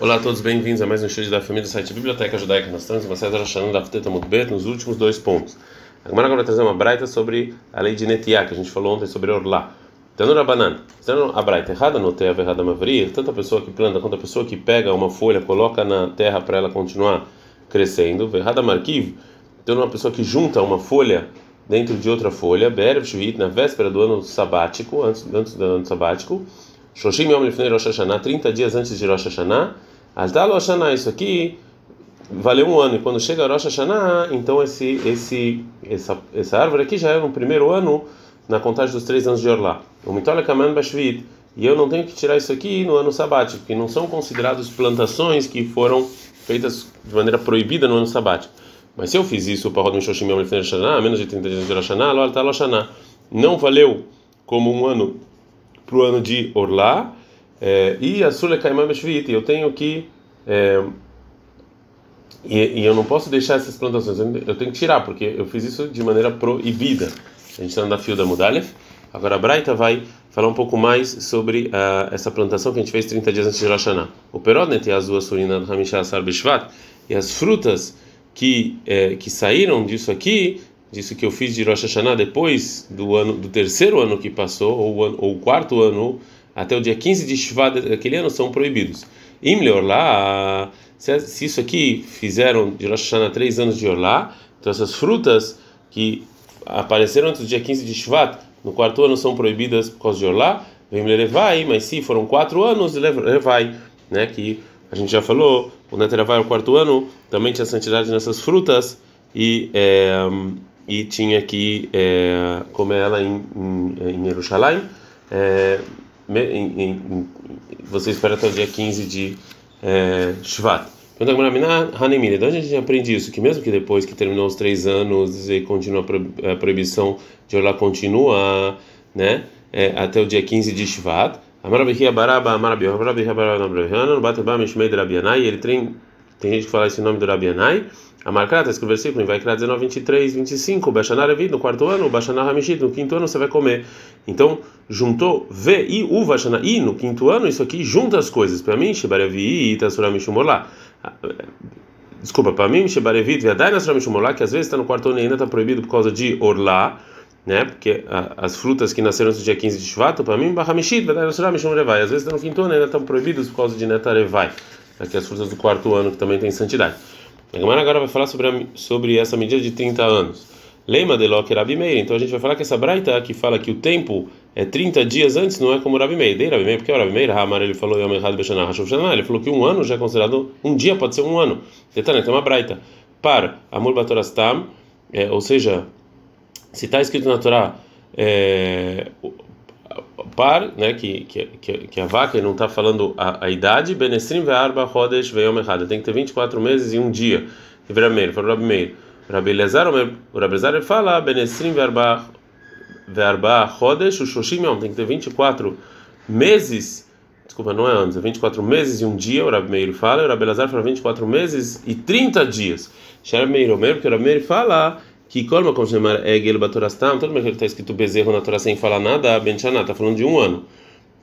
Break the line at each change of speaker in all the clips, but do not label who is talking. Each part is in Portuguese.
Olá a todos, bem-vindos a mais um estudo da família do site Biblioteca Judaica. Nós estamos em uma série da Fteta Mutbet nos últimos dois pontos. Agora vai trazer uma braita sobre a lei de Netiá, que a gente falou ontem sobre Orlá. Tendo a banana, tendo a braita errada no terra, errada mavrir, tanto a pessoa que planta quanto a pessoa que pega uma folha, coloca na terra para ela continuar crescendo, errada marquiv, tendo uma pessoa que junta uma folha dentro de outra folha, Berev Shuit, na véspera do ano sabático, antes, antes do ano sabático, Shoshim Yom Lifnei Rosh Hashanah, 30 dias antes de Rosh Hashanah, Azdalo Hashanah, isso aqui valeu um ano, e quando chega Rosh Hashanah, então esse, esse, essa, essa árvore aqui já é no primeiro ano, na contagem dos três anos de Orlá. O Mitola Kaman Bashvit, e eu não tenho que tirar isso aqui no ano sabático, que não são considerados plantações que foram feitas de maneira proibida no ano sabático. Mas se eu fiz isso para Rodin Shoshim Yom Hashanah, menos de 30 dias de Hashanah, Lo Alta Hashanah, não valeu como um ano para o ano de Orlá, e a Sule Kaimam Bashvit, eu tenho que é, e, e, eu não posso deixar essas plantações, eu tenho que tirar, porque eu fiz isso de maneira proibida. A gente está no fio da Mudalef. Agora a Braita vai falar um pouco mais sobre uh, essa plantação que a gente fez 30 dias antes de Rosh Hashanah. O Perodnet e a Azua Surina Hamisha Asar Bishvat, e as frutas que, eh, que saíram disso aqui, disso que eu fiz de Rosh Hashanah depois do ano do terceiro ano que passou, ou, ou o quarto ano, até o dia 15 de Shvat daquele ano, são proibidos. Imleor lá, se, se isso aqui fizeram de Rosh Hashanah três anos de Orlá, então essas frutas que apareceram antes do dia 15 de Shvat, no quarto ano são proibidas por causa de Orlá, vem levai, mas se foram quatro anos, levai, né? Que a gente já falou, o Neteravai, o quarto ano, também tinha santidade nessas frutas e é, e tinha que é, comer ela em, em, em Jerusalém. É, em, em, você espera até o dia 15 de é, Shvat. Então, Hanemir, então a gente aprende isso, que mesmo que depois que terminou os três anos e continua a proibição de olhar continua, né, é, até o dia 15 de Shvat, Amarabihia Baraba, Amarabihia Baraba, Amarabihia, Bateba Mishmei de Rabianai, ele tem, tem gente que fala esse nome do Rabianai, a marcada, escrito no versículo, vai criar 19, 23, 25, Bashanar Evid, no quarto ano, Bashanar Hamishit, no quinto ano você vai comer. Então, juntou V e U Bashanar, e no quinto ano, isso aqui junta as coisas. Para mim, Shebarevi e Tassuramishumorlá. Desculpa, para mim, Shebarevit, Vedai Nassuramishumorlá, que às vezes está no quarto ano e ainda está proibido por causa de Orlá, né? Porque a, as frutas que nasceram no dia 15 de Shvat, para mim, Bahamishit, Vedai Nassuramishumorevai. Às vezes está no quinto ano e ainda estão proibidos por causa de Netarevai. Aqui as frutas do quarto ano que também tem santidade. A Gemara agora vai falar sobre, a, sobre essa medida de 30 anos. Lema de Loki Rabi Meir. Então a gente vai falar que essa braita que fala que o tempo é 30 dias antes não é como Rabi Meir. Dei Rabi Meir, porque o Rabi Meir, Hamar, ele falou. Ele falou que um ano já é considerado, um dia pode ser um ano. Detalhe, tem uma braita. Par, Amur Batorastam, é, ou seja, se está escrito na Torá, é, par, né, que, que, que, a vaca não está falando a, a idade, Benestrim ve'arba rodesh ve'yom echad, tem que ter 24 meses e um dia. Rabi Meir, falou Rabi Meir. Rabi Elazar, o Rabi Elazar fala, Benestrim ve'arba ve'arba rodesh, o shoshim yom, tem que ter 24 meses, desculpa, não é anos, é 24 meses e um dia, o Rabi Meir fala, o Rabi Elazar fala 24 meses e 30 dias. Rabi Meir, porque o Rabi Meir fala que Korma como chamar Egel Batorastam, todo mundo que está escrito bezerro na Torá sem falar nada, Ben está falando de um ano.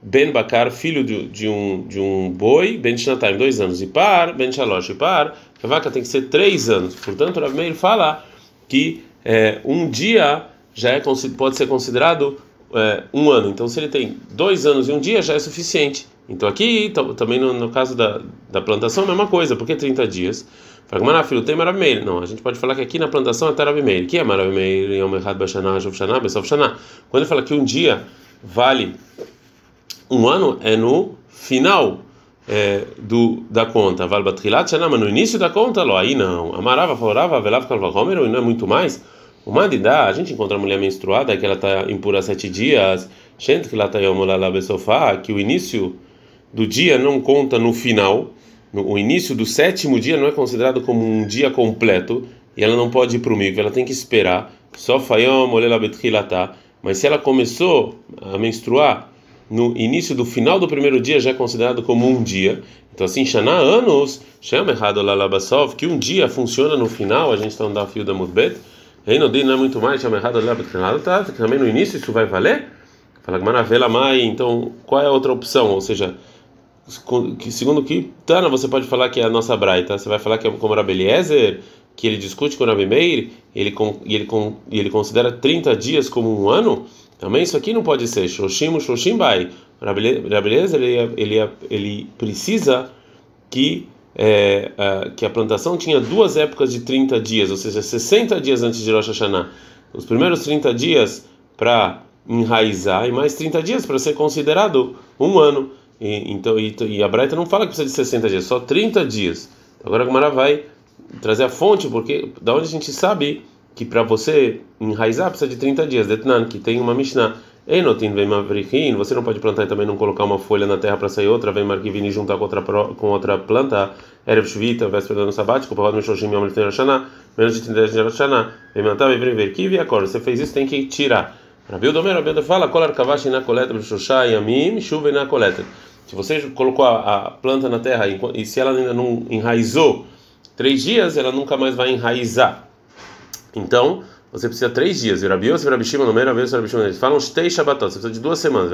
Ben Bakar, filho de, de, um, de um boi, Ben Shanatim, dois anos. E par, Ben Shalosh, e par, a vaca tem que ser três anos. Portanto, o Meir fala que é, um dia já é, pode ser considerado é, um ano. Então, se ele tem dois anos e um dia, já é suficiente. Então, aqui, também no, no caso da, da plantação, a mesma coisa. Por que 30 dias? Não, a gente pode falar que aqui na plantação é Teravimeir. que é maravilha? Yom Echad Shanah, Besov Shanah. Quando ele fala que um dia vale um ano, é no final é, do, da conta. Val Batrilat Shanah, mas no início da conta, lo, aí não. Amarava, Favorava, Velav Kalvahomer, não é muito mais. O Mandidá, a gente encontra a mulher menstruada, que ela está impura sete dias, gente que ela está Besofá, que o início do dia não conta no final o início do sétimo dia não é considerado como um dia completo e ela não pode ir para o mico, ela tem que esperar. Só Mas se ela começou a menstruar no início do final do primeiro dia, já é considerado como um dia. Então, assim, Shana anos, chama errado Lalabasov, que um dia funciona no final, a gente está no fio da Mudbet. Reinodin não é muito mais, chama errado Lalabasov, também no início isso vai valer? Fala que Maravela Mai, então qual é a outra opção? Ou seja, que segundo que Tana você pode falar que é a nossa braita, você vai falar que é como Rabeliezer, que ele discute com Rabi Meir, ele e ele e ele considera 30 dias como um ano? Também isso aqui não pode ser Shoshim, Shoshim Bai. Rabeliezer ele, ele ele precisa que é, é, que a plantação tinha duas épocas de 30 dias, ou seja, 60 dias antes de Rosh Hashanah. Os primeiros 30 dias para enraizar e mais 30 dias para ser considerado um ano. E, então, e, e a Braita não fala que precisa de 60 dias, só 30 dias. Agora a Gumara vai trazer a fonte, porque da onde a gente sabe que para você enraizar precisa de 30 dias. Detnan, que tem uma Mishnah. Enotin vem mavrichin, você não pode plantar e também não colocar uma folha na terra para sair outra, vem marquivini juntar com outra, com outra planta, erev shvita, véspera do ano sabático, parado no shoshim yom menos de 30 dias de Hashanah, vem matar, vem ver kivi acorda. Você fez isso, tem que tirar. Rabiu Domer, Rabiu fala, kolar kavashi na coleta, shoshá yamim, chuva na coleta. Se você colocou a, a planta na terra e, e se ela ainda não enraizou três dias, ela nunca mais vai enraizar. Então, você precisa três dias. Virabios, Virabishima, no meio, Virabios, Virabishima, eles falam três Shabbatot, você precisa de duas semanas.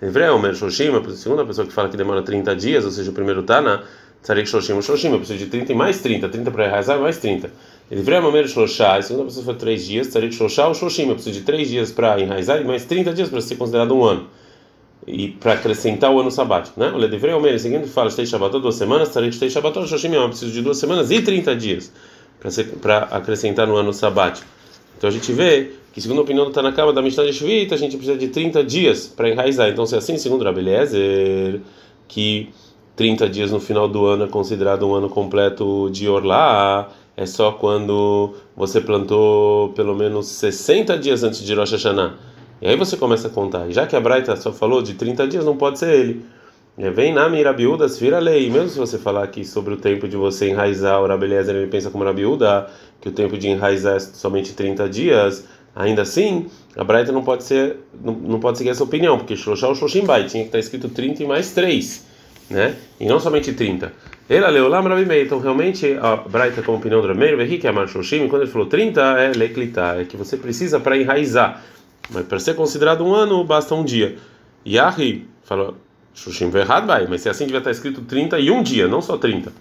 Hebreu, Mer Shoshima, a segunda pessoa que fala que demora 30 dias, ou seja, o primeiro Tana, Tzarik Shoshima, Shoshima, eu preciso de 30 e mais 30, 30 para enraizar mais 30. Hebreu, Mer Shoshá, a segunda pessoa fala três dias, Tzarik Shoshá ou Shoshima, eu preciso de três dias para enraizar e mais 30 dias para ser considerado um ano e para acrescentar o ano sabático, né? O Ledevrei o mês seguinte fala Shtei Shabbatot duas semanas, Tzarik Shtei Shabbatot Shoshim eu preciso de duas semanas e 30 dias para acrescentar no ano sabático. Então a gente vê que segundo a opinião do Tanakama da Mishnah de Shvita, a gente precisa de 30 dias para enraizar. Então se é assim, segundo Rabeliezer, que 30 dias no final do ano é considerado um ano completo de Orlá, é só quando você plantou pelo menos 60 dias antes de Rosh Hashanah. E aí você começa a contar. E já que a Braita só falou de 30 dias, não pode ser ele. Vem na Mirabiúdas, vira lei. Mesmo se você falar aqui sobre o tempo de você enraizar, o Rabeliezer ele pensa como Rabiúda, que o tempo de enraizar é somente 30 dias, ainda assim, a Braita não pode ser, não, não pode seguir essa opinião, porque Shloshá ou Shloshimbai tinha que estar escrito 30 e mais 3, né? E não somente 30. Ele leu lá Rabimei, então realmente a Braita como opinião do Rameir, que é a Shloshim, quando ele falou 30 é leklitá, é que você precisa para enraizar. Mas para ser considerado um ano, basta um dia. Yahi falou, Shushim errado, vai, mas se assim devia estar escrito 30 e um dia, não só 30.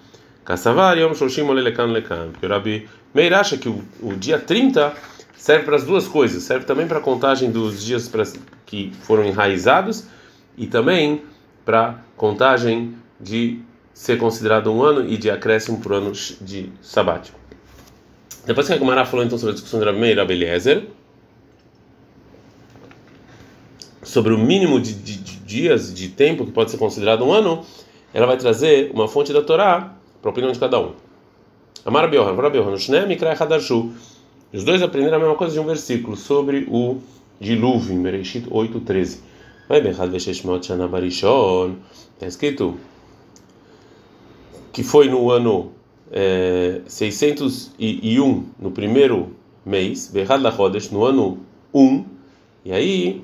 Kassavar Yom Shushim Olelekan Lekan. Porque o Rabi Meir acha que o, o dia 30 serve para as duas coisas, serve também para a contagem dos dias pra, que foram enraizados e também para contagem de ser considerado um ano e de acréscimo por ano de sabático. Depois que a Gumara falou então sobre a discussão de Rabi Meir e Rabi Eliezer, sobre o mínimo de, de, de, dias de tempo que pode ser considerado um ano, ela vai trazer uma fonte da Torá para a opinião de cada um. Amar Biohan, Vara Biohan, Shnem Mikra Hadashu. Os dois aprenderam a mesma coisa de um versículo sobre o dilúvio, em Mereshit 8:13. Vai bem, Hadvesheshmot Shana Barishon. Está escrito que foi no ano é, 601, no primeiro mês, no ano 1, e aí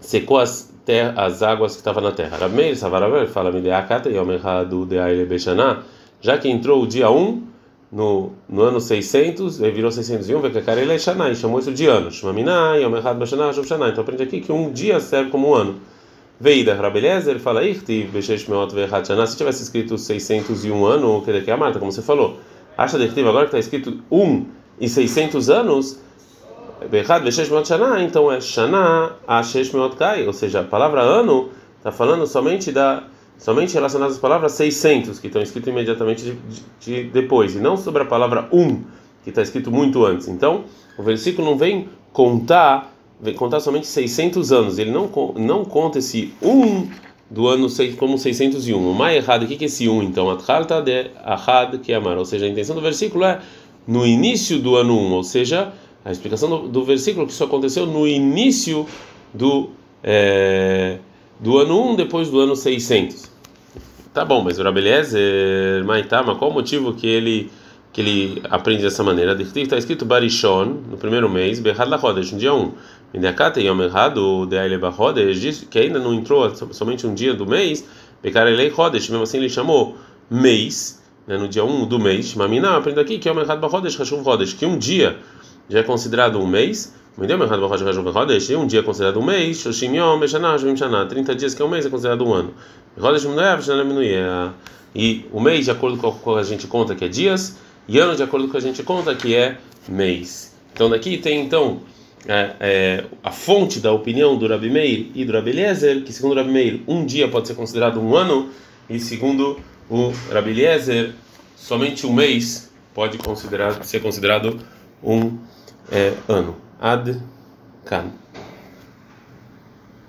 secou as, terra, as águas que estavam na terra. Rameir Savaraver fala Mideakata Yom Echadu Deaile Beshaná, já que entrou o dia 1 no, no ano 600, ele virou 601, Vekakarele Shaná, e chamou isso de ano. Shmamina Yom Echad Beshaná, Shaná. Então aprende aqui que um dia serve como um ano. Veida Rabeliezer fala Irtiv Beshesh Meot Vechat Shaná, se tivesse escrito 601 ano, que é a Marta, como você falou. Acha Dertiv agora que está escrito 1 e 600 anos Bechad Veshesh Shana, então é Shana Ashesh Meot Kai, ou seja, a palavra ano está falando somente da somente relacionada às palavras 600 que estão escritas imediatamente de, de, de depois e não sobre a palavra um que está escrito muito antes. Então, o versículo não vem contar contar somente 600 anos. Ele não não conta esse um do ano como 601. O mais errado, o que é esse um então? Athalta de Ahad que amar, ou seja, a intenção do versículo é no início do ano 1, ou seja, a explicação do, do versículo que isso aconteceu no início do, é, do ano 1, depois do ano 600. Tá bom, mas o Rabeliezer, Maitama, qual o motivo que ele que ele aprende dessa maneira? Está escrito Barishon, no primeiro mês, Behad Lachodesh, no dia 1. Minakata Yom Errado, Deaile Bachodesh, que ainda não entrou somente um dia do mês, Bekarelei Chodesh, mesmo assim ele chamou mês, né, no dia 1 do mês. Mamina, aprende aqui que Yom Errado Bachodesh, Hashuv Chodesh, que um dia já é considerado um mês, Um dia é considerado um mês, Shoshim Yom, Meshanah, Shvim Shanah. 30 dias que é um mês é considerado um ano. E o mês, de acordo com o que a gente conta, que é dias, e ano, de acordo com o que a gente conta, que é mês. Então daqui tem então é, é, a fonte da opinião do Rabi Meir e do Rabi Eliezer, que segundo o Rabi Meir, um dia pode ser considerado um ano, e segundo o Rabi Eliezer, somente um mês pode considerar, ser considerado um é, ano. Ad Kan.